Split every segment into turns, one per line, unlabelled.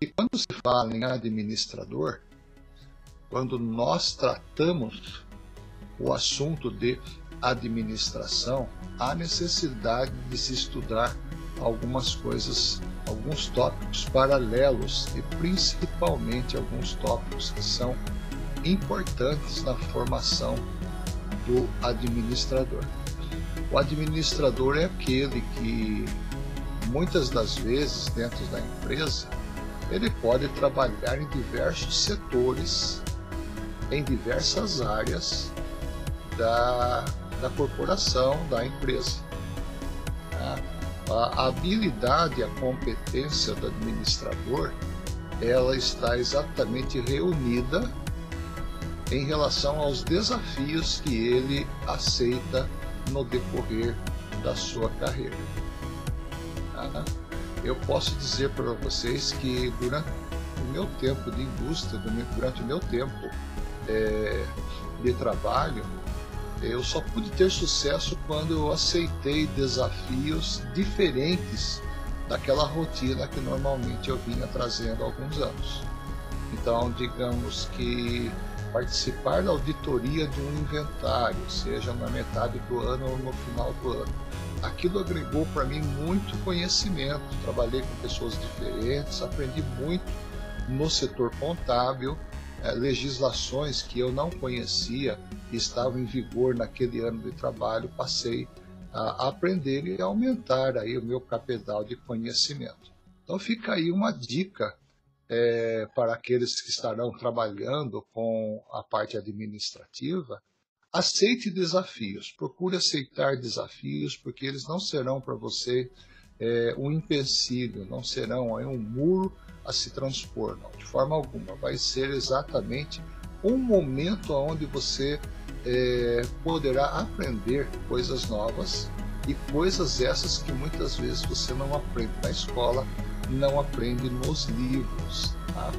E quando se fala em administrador, quando nós tratamos o assunto de administração, há necessidade de se estudar algumas coisas, alguns tópicos paralelos e principalmente alguns tópicos que são importantes na formação do administrador. O administrador é aquele que muitas das vezes dentro da empresa ele pode trabalhar em diversos setores, em diversas áreas da, da corporação, da empresa. A habilidade, a competência do administrador, ela está exatamente reunida em relação aos desafios que ele aceita no decorrer da sua carreira. Eu posso dizer para vocês que durante o meu tempo de indústria, durante o meu tempo é, de trabalho, eu só pude ter sucesso quando eu aceitei desafios diferentes daquela rotina que normalmente eu vinha trazendo há alguns anos. Então, digamos que participar da auditoria de um inventário, seja na metade do ano ou no final do ano, aquilo agregou para mim muito conhecimento. Trabalhei com pessoas diferentes, aprendi muito no setor contábil é, legislações que eu não conhecia estavam em vigor naquele ano de trabalho, passei a aprender e aumentar aí o meu capital de conhecimento. Então fica aí uma dica é, para aqueles que estarão trabalhando com a parte administrativa, aceite desafios, procure aceitar desafios, porque eles não serão para você é, um empecilho, não serão aí um muro a se transpor, não, de forma alguma. Vai ser exatamente um momento onde você é, poderá aprender coisas novas e coisas essas que muitas vezes você não aprende na escola, não aprende nos livros. Tá?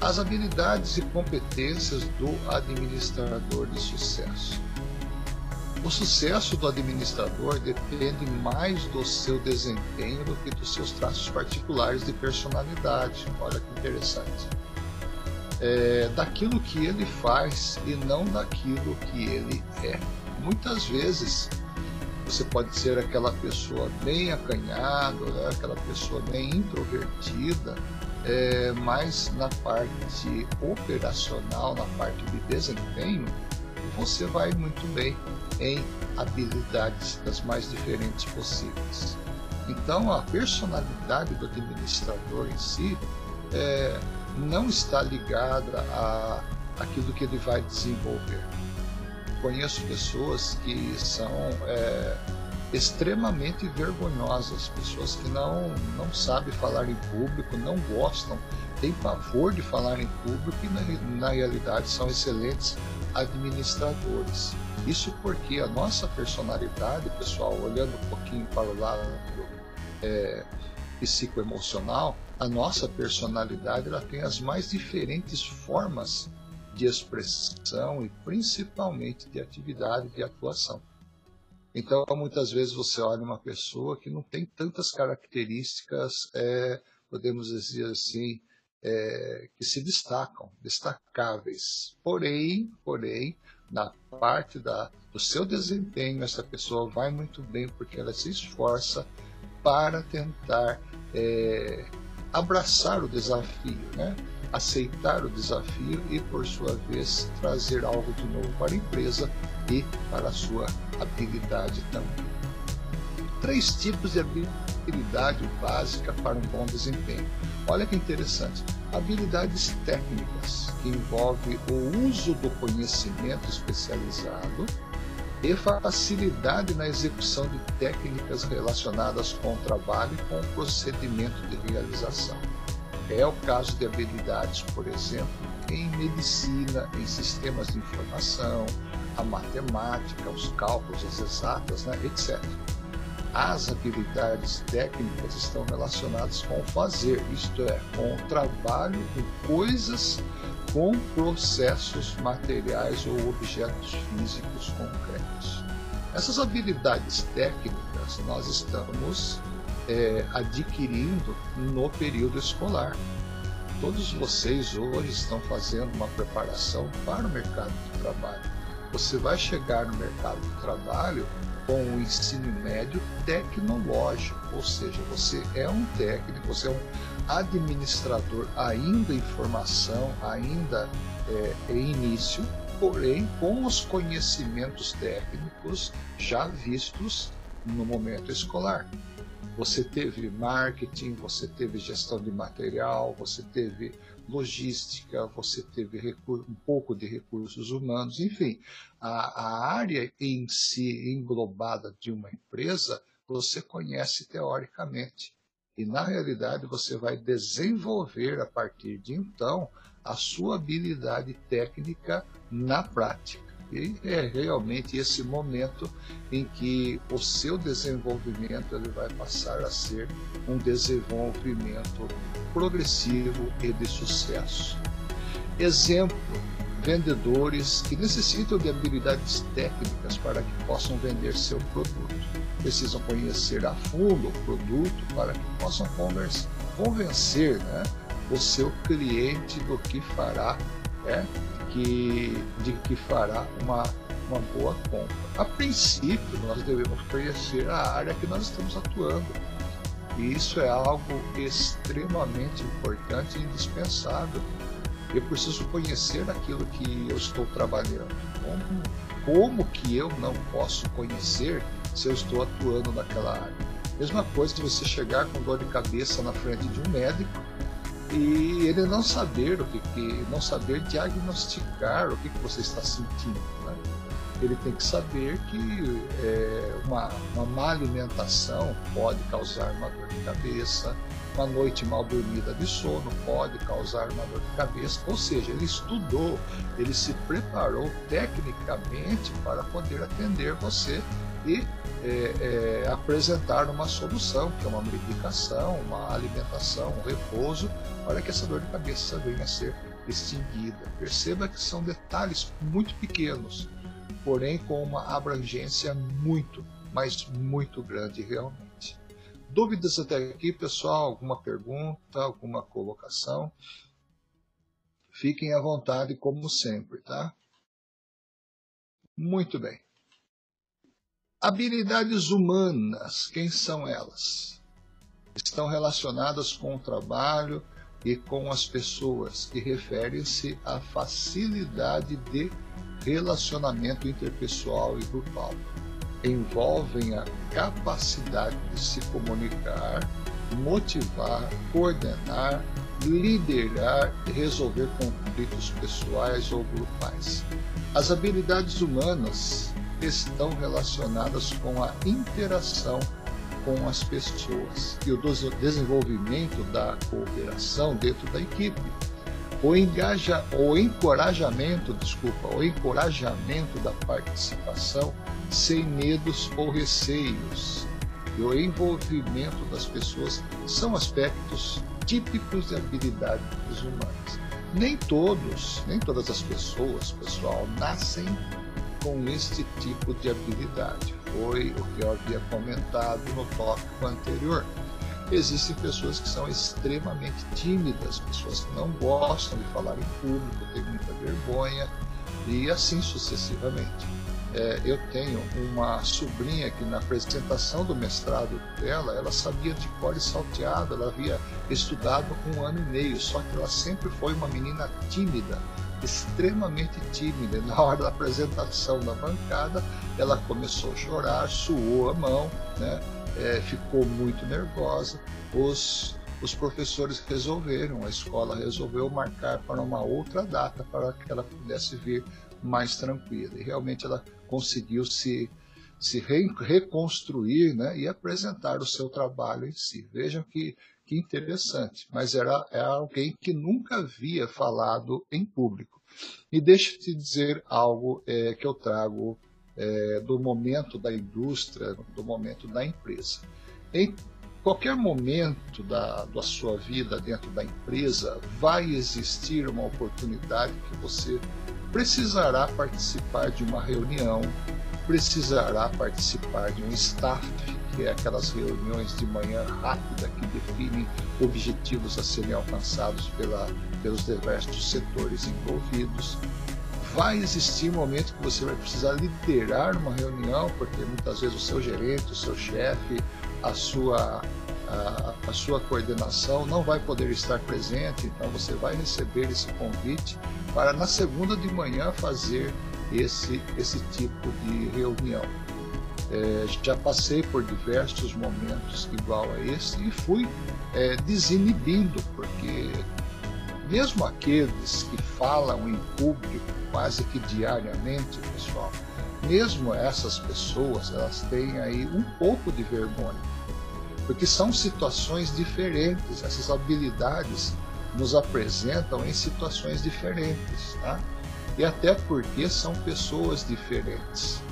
As habilidades e competências do administrador de sucesso. O sucesso do administrador depende mais do seu desempenho do que dos seus traços particulares de personalidade. Olha que interessante. É, daquilo que ele faz e não daquilo que ele é. Muitas vezes você pode ser aquela pessoa bem acanhada, né? aquela pessoa bem introvertida, é, mas na parte operacional, na parte de desempenho, você vai muito bem em habilidades das mais diferentes possíveis. Então, a personalidade do administrador em si é, não está ligada a aquilo que ele vai desenvolver. Conheço pessoas que são é, extremamente vergonhosas, pessoas que não, não sabem falar em público, não gostam, têm pavor de falar em público e na, na realidade são excelentes administradores. Isso porque a nossa personalidade, pessoal, olhando um pouquinho para o lado é, psicoemocional, a nossa personalidade ela tem as mais diferentes formas de expressão e principalmente de atividade de atuação. Então, muitas vezes você olha uma pessoa que não tem tantas características, é, podemos dizer assim, é, que se destacam, destacáveis. Porém, porém, na parte da, do seu desempenho, essa pessoa vai muito bem porque ela se esforça para tentar é, abraçar o desafio, né? aceitar o desafio e, por sua vez, trazer algo de novo para a empresa e para a sua habilidade também. Três tipos de habilidade básica para um bom desempenho. Olha que interessante. Habilidades técnicas, que envolve o uso do conhecimento especializado e facilidade na execução de técnicas relacionadas com o trabalho e com o procedimento de realização. É o caso de habilidades, por exemplo, em medicina, em sistemas de informação, a matemática, os cálculos, as exatas, né, etc as habilidades técnicas estão relacionadas com o fazer, isto é, com o trabalho com coisas, com processos materiais ou objetos físicos concretos. Essas habilidades técnicas nós estamos é, adquirindo no período escolar. Todos vocês hoje estão fazendo uma preparação para o mercado de trabalho. Você vai chegar no mercado de trabalho com o ensino médio tecnológico, ou seja, você é um técnico, você é um administrador ainda em formação, ainda é, em início, porém com os conhecimentos técnicos já vistos no momento escolar. Você teve marketing, você teve gestão de material, você teve logística, você teve um pouco de recursos humanos, enfim, a, a área em si englobada de uma empresa você conhece teoricamente. E na realidade você vai desenvolver a partir de então a sua habilidade técnica na prática. E é realmente esse momento em que o seu desenvolvimento ele vai passar a ser um desenvolvimento progressivo e de sucesso. Exemplo, vendedores que necessitam de habilidades técnicas para que possam vender seu produto. Precisam conhecer a fundo o produto para que possam convencer né, o seu cliente do que fará é, que, de que fará uma, uma boa compra. A princípio, nós devemos conhecer a área que nós estamos atuando. E isso é algo extremamente importante e indispensável. Eu preciso conhecer aquilo que eu estou trabalhando. Como, como que eu não posso conhecer se eu estou atuando naquela área? Mesma coisa de você chegar com dor de cabeça na frente de um médico e ele não saber o que, que não saber diagnosticar o que, que você está sentindo. Né? Ele tem que saber que é, uma, uma má alimentação pode causar uma dor de cabeça, uma noite mal dormida de sono pode causar uma dor de cabeça. Ou seja, ele estudou, ele se preparou tecnicamente para poder atender você e é, é, apresentar uma solução, que é uma medicação, uma alimentação, um repouso, para que essa dor de cabeça venha a ser extinguida. Perceba que são detalhes muito pequenos, porém com uma abrangência muito, mas muito grande realmente. Dúvidas até aqui, pessoal? Alguma pergunta, alguma colocação? Fiquem à vontade, como sempre, tá? Muito bem. Habilidades humanas, quem são elas? Estão relacionadas com o trabalho e com as pessoas e referem-se à facilidade de relacionamento interpessoal e grupal. Envolvem a capacidade de se comunicar, motivar, coordenar, liderar e resolver conflitos pessoais ou grupais. As habilidades humanas estão relacionadas com a interação com as pessoas e o desenvolvimento da cooperação dentro da equipe. O, engaja, o encorajamento, desculpa, o encorajamento da participação sem medos ou receios e o envolvimento das pessoas são aspectos típicos de habilidades humanas. Nem todos, nem todas as pessoas, pessoal, nascem com este tipo de habilidade. Foi o que eu havia comentado no tópico anterior. Existem pessoas que são extremamente tímidas, pessoas que não gostam de falar em público, têm muita vergonha e assim sucessivamente. É, eu tenho uma sobrinha que na apresentação do mestrado dela, ela sabia de cor e salteado, ela havia estudado um ano e meio, só que ela sempre foi uma menina tímida extremamente tímida. Na hora da apresentação da bancada, ela começou a chorar, suou a mão, né? É, ficou muito nervosa. Os, os professores resolveram, a escola resolveu marcar para uma outra data para que ela pudesse vir mais tranquila. E realmente ela conseguiu se, se re, reconstruir né? e apresentar o seu trabalho em si. Vejam que que interessante, mas era, era alguém que nunca havia falado em público. E deixa eu te dizer algo é, que eu trago é, do momento da indústria, do momento da empresa. Em qualquer momento da, da sua vida dentro da empresa, vai existir uma oportunidade que você precisará participar de uma reunião, precisará participar de um staff que é aquelas reuniões de manhã rápida que definem objetivos a serem alcançados pela, pelos diversos setores envolvidos. Vai existir um momento que você vai precisar liderar uma reunião, porque muitas vezes o seu gerente, o seu chefe, a sua a, a, sua coordenação não vai poder estar presente, então você vai receber esse convite para na segunda de manhã fazer esse, esse tipo de reunião. É, já passei por diversos momentos igual a esse e fui é, desinibindo, porque mesmo aqueles que falam em público quase que diariamente, pessoal, mesmo essas pessoas, elas têm aí um pouco de vergonha, porque são situações diferentes, essas habilidades nos apresentam em situações diferentes, tá? E até porque são pessoas diferentes.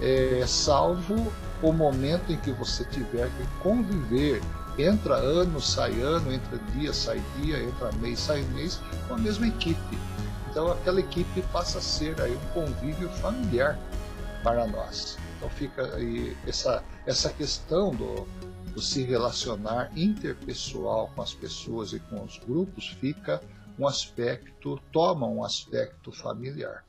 É, salvo o momento em que você tiver que conviver, entra ano, sai ano, entra dia, sai dia, entra mês, sai mês, com a mesma equipe. Então aquela equipe passa a ser aí um convívio familiar para nós. Então fica aí essa, essa questão do, do se relacionar interpessoal com as pessoas e com os grupos fica um aspecto, toma um aspecto familiar.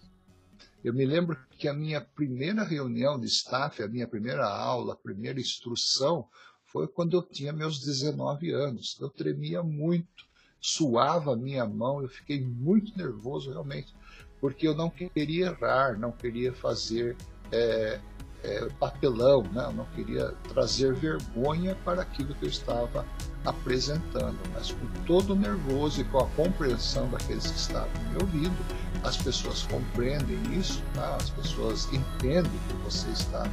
Eu me lembro que a minha primeira reunião de staff, a minha primeira aula, a primeira instrução, foi quando eu tinha meus 19 anos. Eu tremia muito, suava a minha mão, eu fiquei muito nervoso realmente, porque eu não queria errar, não queria fazer é, é, papelão, né? eu não queria trazer vergonha para aquilo que eu estava apresentando, mas com todo o nervoso e com a compreensão daqueles que estavam me ouvindo, as pessoas compreendem isso, tá? as pessoas entendem que você está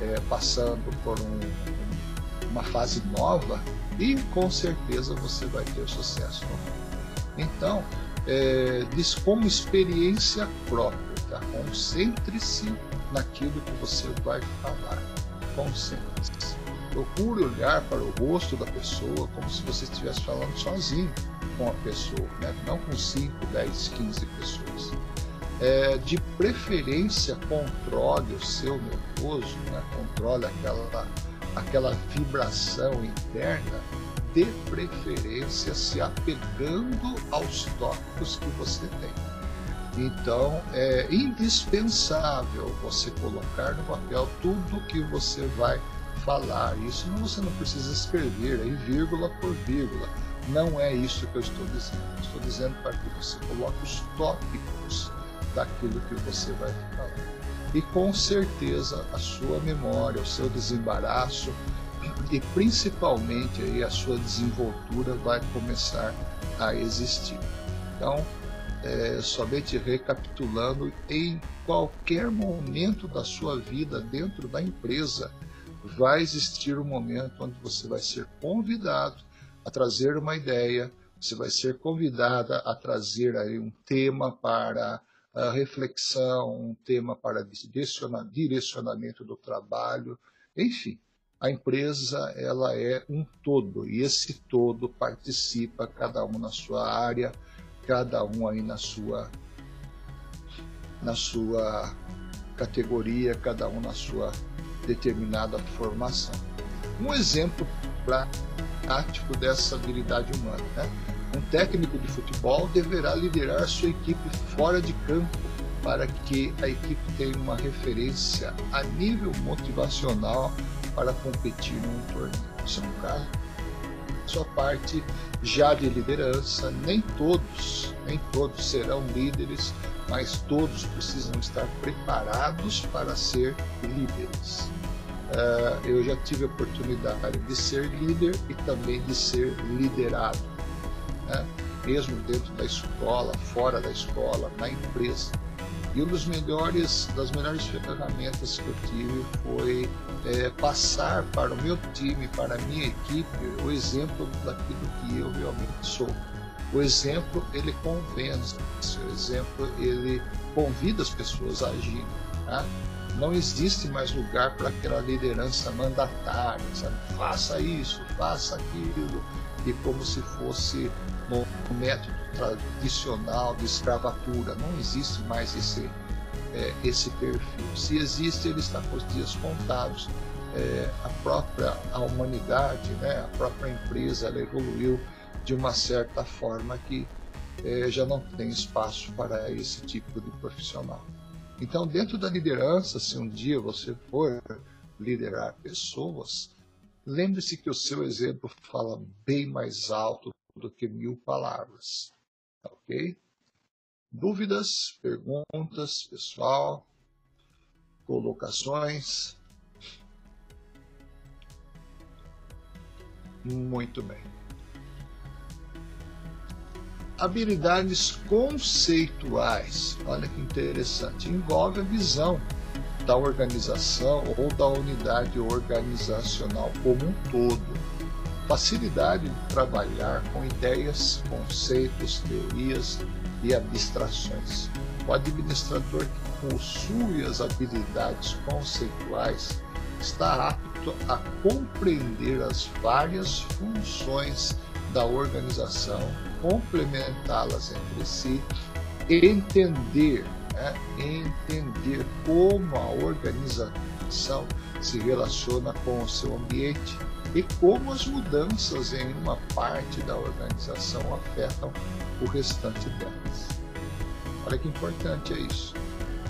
é, passando por um, uma fase nova e com certeza você vai ter sucesso. Então, é, diz como experiência própria, tá? concentre-se naquilo que você vai falar. Concentre-se. Procure olhar para o rosto da pessoa como se você estivesse falando sozinho com a pessoa, né? não com 5, 10, 15 pessoas. É, de preferência, controle o seu nervoso, né? controle aquela, aquela vibração interna, de preferência se apegando aos tópicos que você tem. Então, é indispensável você colocar no papel tudo que você vai falar. Isso você não precisa escrever aí vírgula por vírgula. Não é isso que eu estou dizendo. Estou dizendo para que você coloque os tópicos daquilo que você vai falar. E com certeza a sua memória, o seu desembaraço e principalmente aí a sua desenvoltura vai começar a existir. Então, é, somente recapitulando, em qualquer momento da sua vida dentro da empresa, vai existir um momento onde você vai ser convidado a trazer uma ideia, você vai ser convidada a trazer aí um tema para reflexão, um tema para direcionamento do trabalho, enfim. A empresa ela é um todo e esse todo participa cada um na sua área, cada um aí na sua na sua categoria, cada um na sua determinada formação. Um exemplo prático dessa habilidade humana. Né? Um técnico de futebol deverá liderar sua equipe fora de campo para que a equipe tenha uma referência a nível motivacional para competir num torneio. Isso é um caso sua parte já de liderança. Nem todos, nem todos serão líderes, mas todos precisam estar preparados para ser líderes. Uh, eu já tive a oportunidade de ser líder e também de ser liderado, né? mesmo dentro da escola, fora da escola, na empresa. E uma das melhores, das melhores ferramentas que eu tive foi é, passar para o meu time, para a minha equipe, o exemplo daquilo que eu realmente sou. O exemplo, ele convence, o exemplo, ele convida as pessoas a agir. Tá? Não existe mais lugar para aquela liderança mandatária, sabe? faça isso, faça aquilo, e como se fosse um método tradicional de escravatura. Não existe mais esse, é, esse perfil. Se existe, ele está com os dias contados. é, a própria a humanidade, né, a própria empresa, ela evoluiu de uma certa forma que é, já não tem espaço para esse tipo de profissional. Então, dentro da liderança, se um dia você for liderar pessoas, lembre-se que o seu exemplo fala bem mais alto do que mil palavras. Ok? Dúvidas, perguntas, pessoal, colocações? Muito bem. Habilidades conceituais, olha que interessante, envolve a visão da organização ou da unidade organizacional como um todo. Facilidade de trabalhar com ideias, conceitos, teorias e abstrações. O administrador que possui as habilidades conceituais está apto a compreender as várias funções da organização, complementá-las entre si, entender, né, entender como a organização se relaciona com o seu ambiente e como as mudanças em uma parte da organização afetam o restante delas. Olha que importante é isso.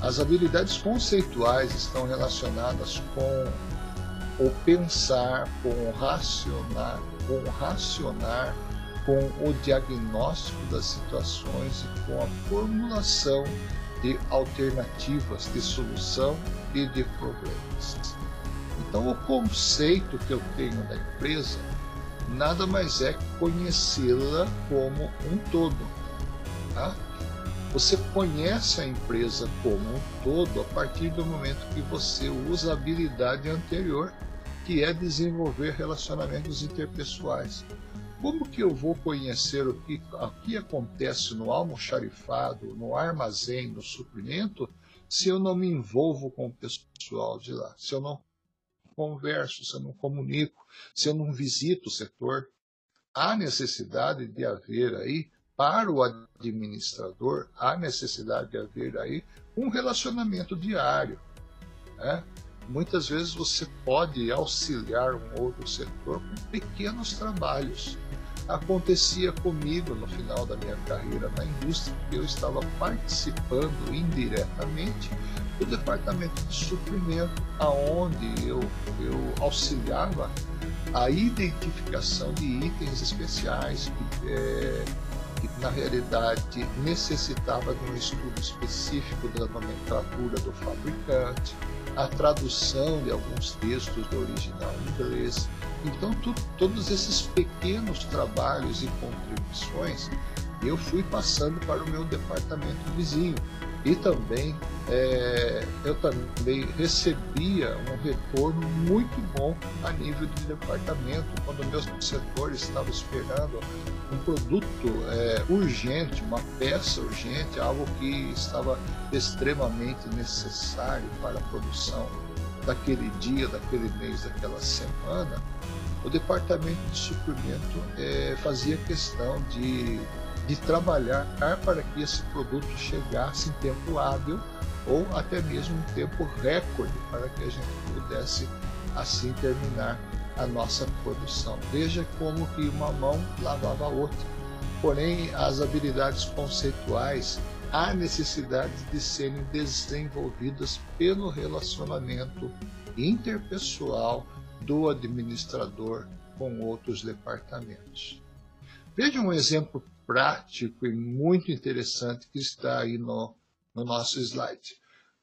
As habilidades conceituais estão relacionadas com o pensar, com o racionar, com o racionar, com o diagnóstico das situações e com a formulação de alternativas de solução e de problemas. Então, o conceito que eu tenho da empresa nada mais é conhecê-la como um todo. Tá? Você conhece a empresa como um todo a partir do momento que você usa a habilidade anterior, que é desenvolver relacionamentos interpessoais. Como que eu vou conhecer o que, o que acontece no almoxarifado, no armazém, no suprimento, se eu não me envolvo com o pessoal de lá, se eu não converso, se eu não comunico, se eu não visito o setor? Há necessidade de haver aí para o administrador, há necessidade de haver aí um relacionamento diário. Né? Muitas vezes você pode auxiliar um outro setor com pequenos trabalhos. Acontecia comigo no final da minha carreira na indústria, que eu estava participando indiretamente do departamento de suprimento, aonde eu, eu auxiliava a identificação de itens especiais que é, que na realidade necessitava de um estudo específico da nomenclatura do fabricante, a tradução de alguns textos do original inglês. Então, tu, todos esses pequenos trabalhos e contribuições eu fui passando para o meu departamento vizinho. E também é, eu também recebia um retorno muito bom a nível de departamento, quando o meu setor estava esperando um produto é, urgente, uma peça urgente, algo que estava extremamente necessário para a produção daquele dia, daquele mês, daquela semana, o departamento de suprimento é, fazia questão de de trabalhar para que esse produto chegasse em tempo hábil ou até mesmo em tempo recorde para que a gente pudesse assim terminar a nossa produção. Veja como que uma mão lavava a outra. Porém, as habilidades conceituais há necessidade de serem desenvolvidas pelo relacionamento interpessoal do administrador com outros departamentos. Veja um exemplo prático e muito interessante que está aí no, no nosso slide.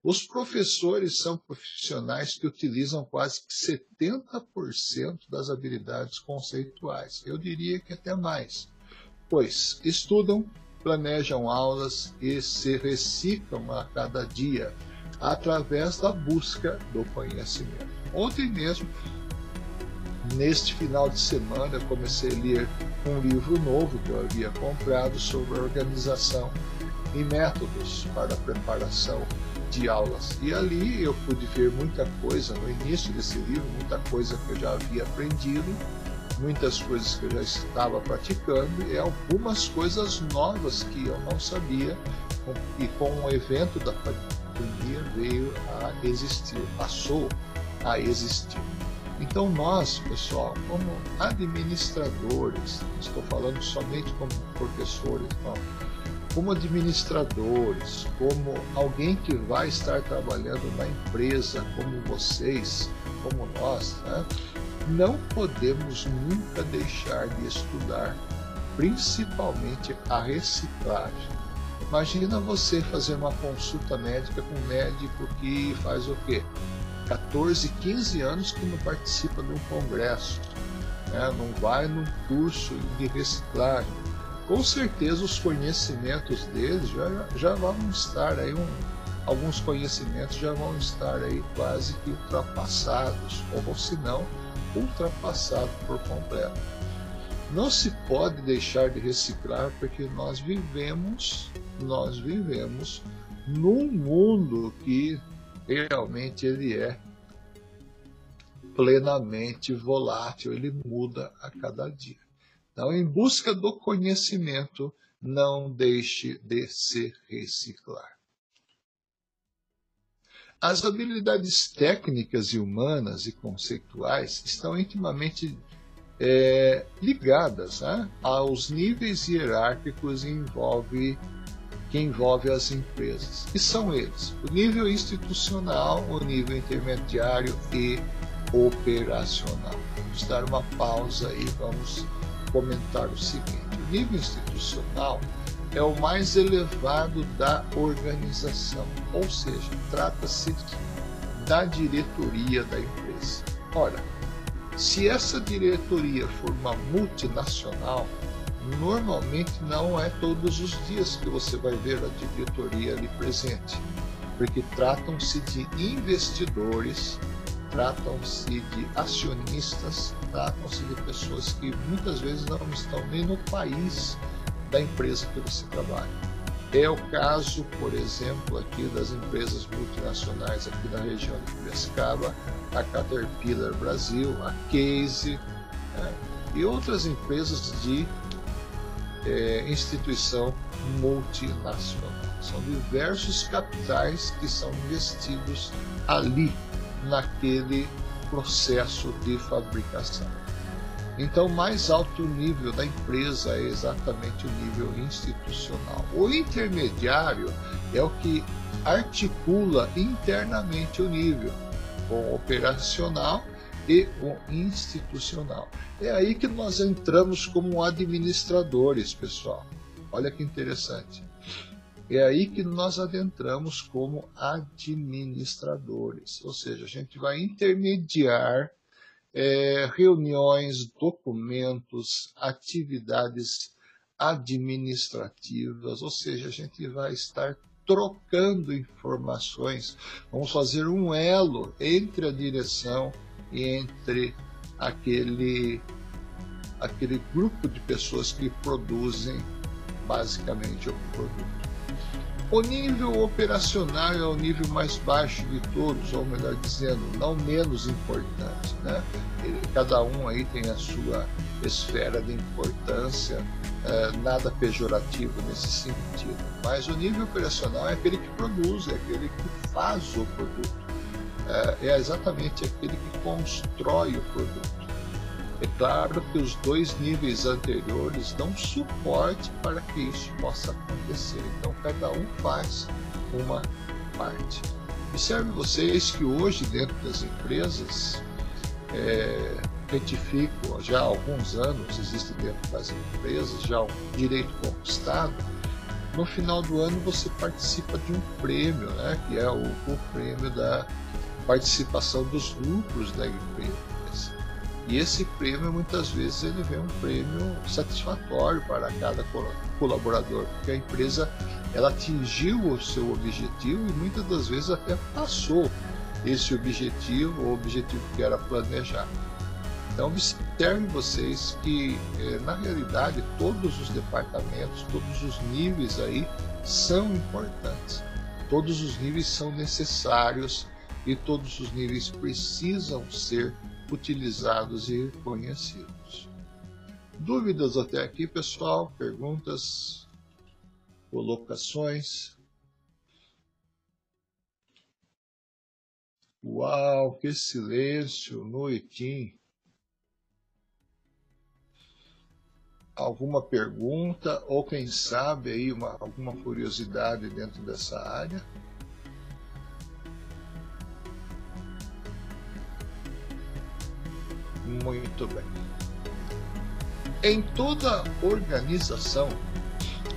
Os professores são profissionais que utilizam quase 70% das habilidades conceituais. Eu diria que até mais, pois estudam, planejam aulas e se reciclam a cada dia através da busca do conhecimento. Ontem mesmo Neste final de semana, comecei a ler um livro novo que eu havia comprado sobre organização e métodos para a preparação de aulas. E ali eu pude ver muita coisa no início desse livro, muita coisa que eu já havia aprendido, muitas coisas que eu já estava praticando e algumas coisas novas que eu não sabia e com o evento da pandemia veio a existir, passou a existir. Então nós, pessoal, como administradores, estou falando somente como professores, não, como administradores, como alguém que vai estar trabalhando na empresa, como vocês, como nós, né? não podemos nunca deixar de estudar, principalmente a reciclagem. Imagina você fazer uma consulta médica com um médico que faz o quê? 14, 15 anos que não participa de um congresso, né? não vai num curso de reciclagem com certeza os conhecimentos deles já, já vão estar aí, um, alguns conhecimentos já vão estar aí quase que ultrapassados, ou se não, ultrapassados por completo. Não se pode deixar de reciclar porque nós vivemos, nós vivemos num mundo que realmente ele é plenamente volátil, ele muda a cada dia. Então, em busca do conhecimento, não deixe de se reciclar. As habilidades técnicas e humanas e conceituais estão intimamente é, ligadas né, aos níveis hierárquicos envolve, que envolve as empresas. E são eles: o nível institucional, o nível intermediário e operacional. Vamos dar uma pausa e vamos comentar o seguinte: o nível institucional é o mais elevado da organização, ou seja, trata-se da diretoria da empresa. Ora, se essa diretoria for uma multinacional, normalmente não é todos os dias que você vai ver a diretoria ali presente, porque tratam-se de investidores tratam-se de acionistas, tratam-se de pessoas que muitas vezes não estão nem no país da empresa que você trabalha. É o caso, por exemplo, aqui das empresas multinacionais aqui na região de Piracicaba, a Caterpillar Brasil, a Case né, e outras empresas de é, instituição multinacional. São diversos capitais que são investidos ali naquele processo de fabricação. Então, mais alto nível da empresa é exatamente o nível institucional. O intermediário é o que articula internamente o nível, o operacional e o institucional. É aí que nós entramos como administradores, pessoal. Olha que interessante. É aí que nós adentramos como administradores, ou seja, a gente vai intermediar é, reuniões, documentos, atividades administrativas, ou seja, a gente vai estar trocando informações, vamos fazer um elo entre a direção entre aquele, aquele grupo de pessoas que produzem basicamente o produto. O nível operacional é o nível mais baixo de todos, ou melhor dizendo, não menos importante. Né? Cada um aí tem a sua esfera de importância, é, nada pejorativo nesse sentido. Mas o nível operacional é aquele que produz, é aquele que faz o produto, é, é exatamente aquele que constrói o produto. É claro que os dois níveis anteriores dão suporte para que isso possa acontecer. Então, cada um faz uma parte. Observe vocês que hoje, dentro das empresas, é, retifico, já há alguns anos existe dentro das empresas já um direito conquistado. No final do ano você participa de um prêmio, né, que é o, o prêmio da participação dos lucros da empresa. E esse prêmio, muitas vezes, ele vem um prêmio satisfatório para cada colaborador, porque a empresa ela atingiu o seu objetivo e muitas das vezes até passou esse objetivo, o objetivo que era planejar. Então, observem vocês que, eh, na realidade, todos os departamentos, todos os níveis aí são importantes. Todos os níveis são necessários e todos os níveis precisam ser utilizados e conhecidos. Dúvidas até aqui, pessoal? Perguntas? Colocações? Uau, que silêncio no ITIM. Alguma pergunta ou quem sabe aí uma, alguma curiosidade dentro dessa área? Muito bem. Em toda organização,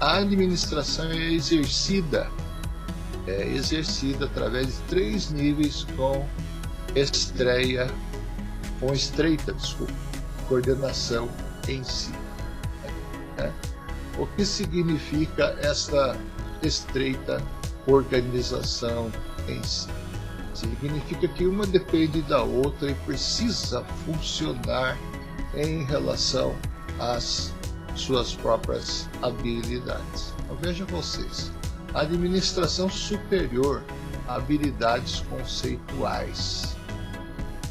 a administração é exercida é exercida através de três níveis com estreia, com estreita, desculpa, coordenação em si. Né? O que significa essa estreita organização em si? Significa que uma depende da outra e precisa funcionar em relação às suas próprias habilidades. Então, veja vocês, administração superior, habilidades conceituais.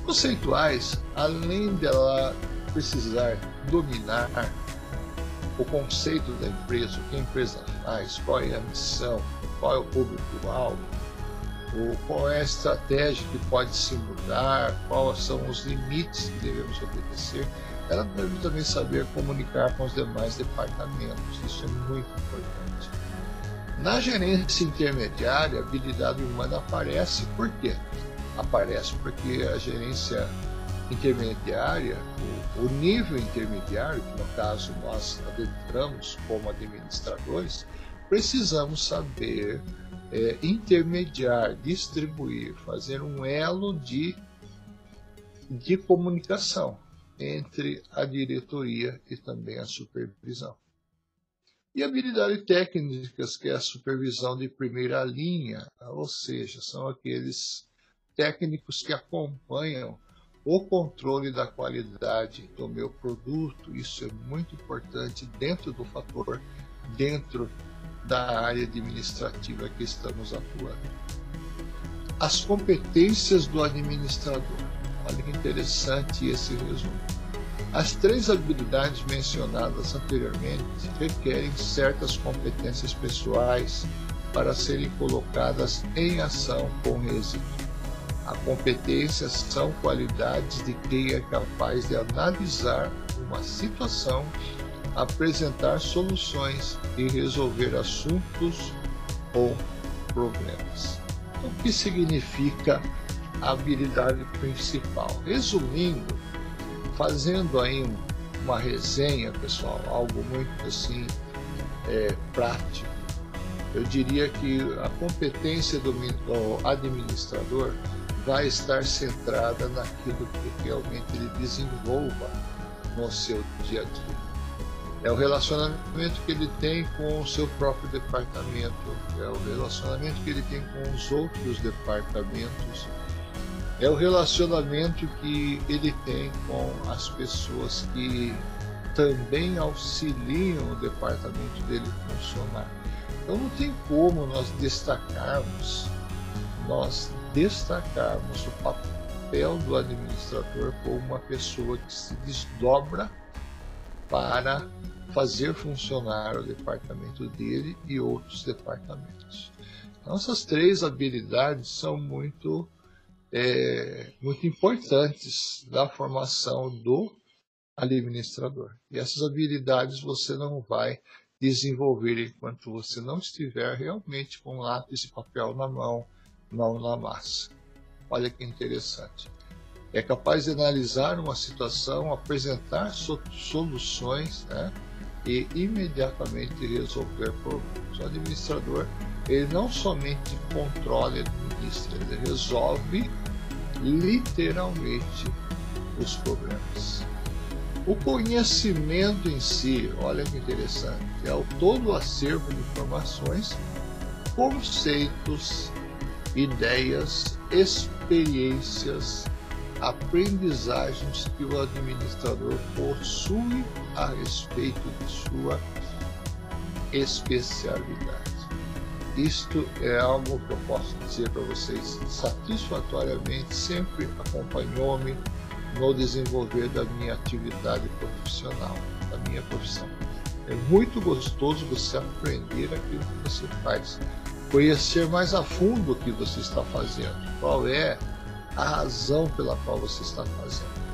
Conceituais, além dela precisar dominar o conceito da empresa, o que a empresa faz, qual é a missão, qual é o público-alvo, qual é a estratégia que pode se mudar, quais são os limites que devemos obedecer, ela deve também saber comunicar com os demais departamentos. Isso é muito importante. Na gerência intermediária, a habilidade humana aparece. Por quê? Aparece porque a gerência intermediária, o, o nível intermediário, que no caso nós adentramos como administradores, precisamos saber é, intermediar, distribuir, fazer um elo de, de comunicação entre a diretoria e também a supervisão. E habilidades técnicas, que é a supervisão de primeira linha, ou seja, são aqueles técnicos que acompanham o controle da qualidade do meu produto. Isso é muito importante dentro do fator, dentro da área administrativa que estamos atuando. As competências do administrador. Olha que interessante esse resumo. As três habilidades mencionadas anteriormente requerem certas competências pessoais para serem colocadas em ação com êxito. A competência são qualidades de quem é capaz de analisar uma situação, apresentar soluções e resolver assuntos ou problemas. O que significa a habilidade principal? Resumindo, fazendo aí uma resenha, pessoal, algo muito assim é, prático, eu diria que a competência do, do administrador vai estar centrada naquilo que realmente ele desenvolva no seu dia a dia. É o relacionamento que ele tem com o seu próprio departamento, é o relacionamento que ele tem com os outros departamentos, é o relacionamento que ele tem com as pessoas que também auxiliam o departamento dele funcionar. Então não tem como nós destacarmos, nós destacarmos o papel do administrador como uma pessoa que se desdobra para fazer funcionar o departamento dele e outros departamentos. Então essas três habilidades são muito é, muito importantes da formação do administrador. E essas habilidades você não vai desenvolver enquanto você não estiver realmente com lápis e papel na mão, mão na massa. Olha que interessante. É capaz de analisar uma situação, apresentar soluções né, e imediatamente resolver problemas. O administrador ele não somente controla e administra, ele resolve literalmente os problemas. O conhecimento em si, olha que interessante, é o todo o acervo de informações, conceitos, ideias, experiências, aprendizagens que o administrador possui a respeito de sua especialidade. Isto é algo que eu posso dizer para vocês satisfatoriamente, sempre acompanhou-me no desenvolver da minha atividade profissional, da minha profissão. É muito gostoso você aprender aquilo que você faz, conhecer mais a fundo o que você está fazendo, qual é a razão pela qual você está fazendo.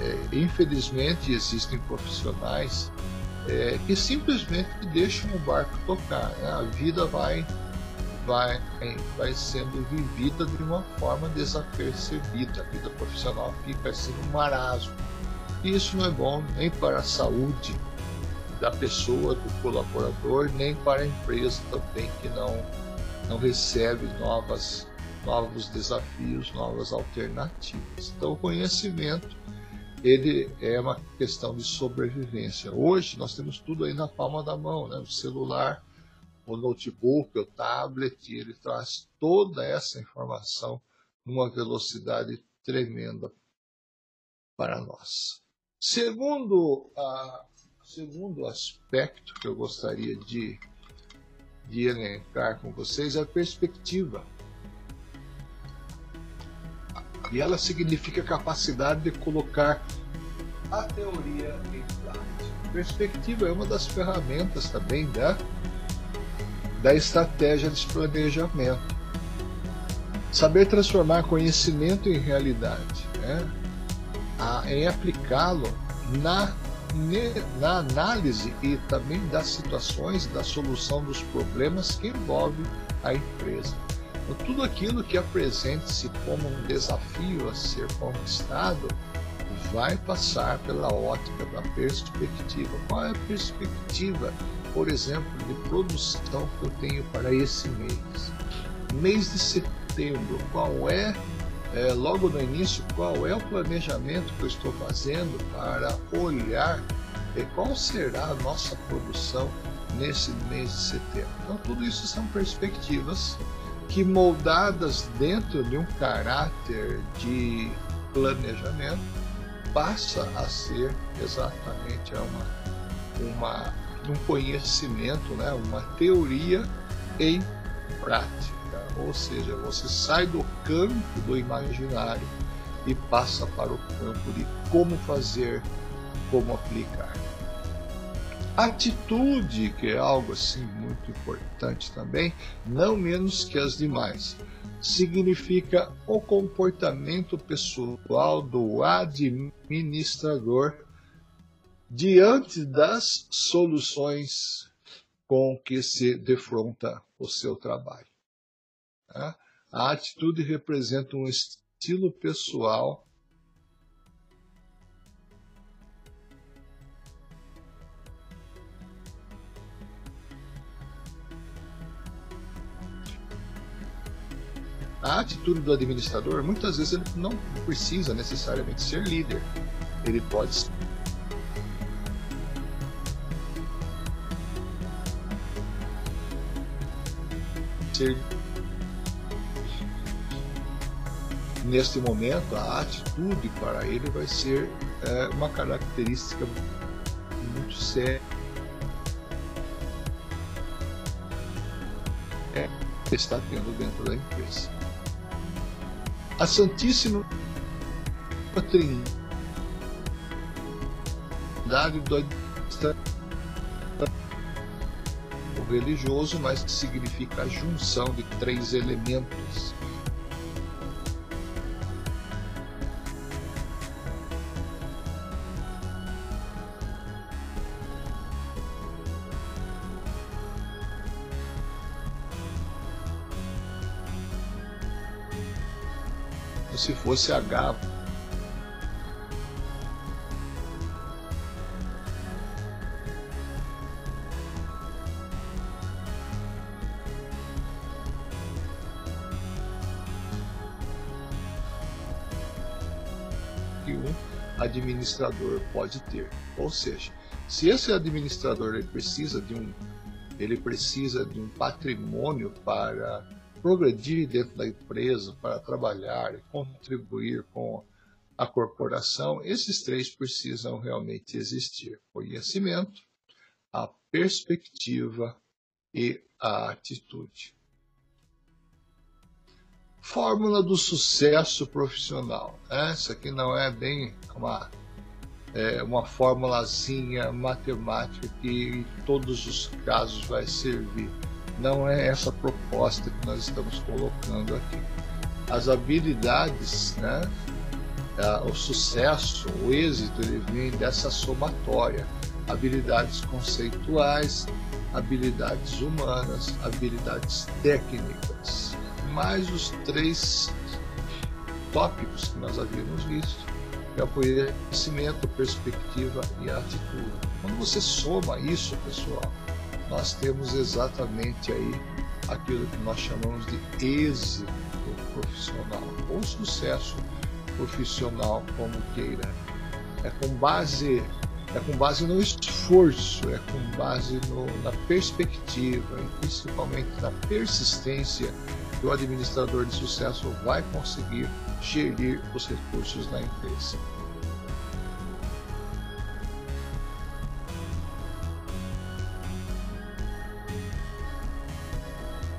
É, infelizmente, existem profissionais é, que simplesmente deixam o barco tocar. Né? A vida vai, vai, vai sendo vivida de uma forma desapercebida. A vida profissional fica assim um marasmo. E isso não é bom nem para a saúde da pessoa, do colaborador, nem para a empresa também, que não, não recebe novas, novos desafios, novas alternativas. Então, o conhecimento ele é uma questão de sobrevivência. Hoje nós temos tudo aí na palma da mão, né? o celular, o notebook, o tablet, ele traz toda essa informação numa velocidade tremenda para nós. Segundo, a, segundo aspecto que eu gostaria de, de elencar com vocês é a perspectiva. E ela significa capacidade de colocar a teoria em prática. Perspectiva é uma das ferramentas também da, da estratégia de planejamento. Saber transformar conhecimento em realidade, né? a, em aplicá-lo na, na análise e também das situações, da solução dos problemas que envolve a empresa. Tudo aquilo que apresente-se como um desafio a ser conquistado vai passar pela ótica da perspectiva. Qual é a perspectiva, por exemplo, de produção que eu tenho para esse mês? Mês de setembro, qual é, é logo no início, qual é o planejamento que eu estou fazendo para olhar é, qual será a nossa produção nesse mês de setembro? Então, tudo isso são perspectivas que moldadas dentro de um caráter de planejamento passa a ser exatamente uma, uma um conhecimento, né, uma teoria em prática. Ou seja, você sai do campo do imaginário e passa para o campo de como fazer, como aplicar. Atitude, que é algo assim muito importante também, não menos que as demais, significa o comportamento pessoal do administrador diante das soluções com que se defronta o seu trabalho. Tá? A atitude representa um estilo pessoal a atitude do administrador, muitas vezes ele não precisa necessariamente ser líder. Ele pode ser neste momento a atitude para ele vai ser é, uma característica muito séria. É, está tendo dentro da empresa a Santíssima Trindade do religioso, mas que significa a junção de três elementos. Se fosse H. Que um administrador pode ter. Ou seja, se esse administrador ele precisa de um ele precisa de um patrimônio para progredir dentro da empresa, para trabalhar e contribuir com a corporação, esses três precisam realmente existir: conhecimento, a perspectiva e a atitude. Fórmula do sucesso profissional. Essa aqui não é bem uma, é, uma formulazinha matemática que em todos os casos vai servir não é essa proposta que nós estamos colocando aqui. as habilidades, né? o sucesso, o êxito, ele vem dessa somatória. Habilidades conceituais, habilidades humanas, habilidades técnicas, mais os três tópicos que nós havíamos visto, que é o conhecimento, perspectiva e atitude. Quando você soma isso, pessoal, nós temos exatamente aí aquilo que nós chamamos de êxito profissional ou sucesso profissional, como queira. É com base é com base no esforço, é com base no, na perspectiva e principalmente na persistência que o administrador de sucesso vai conseguir gerir os recursos da empresa.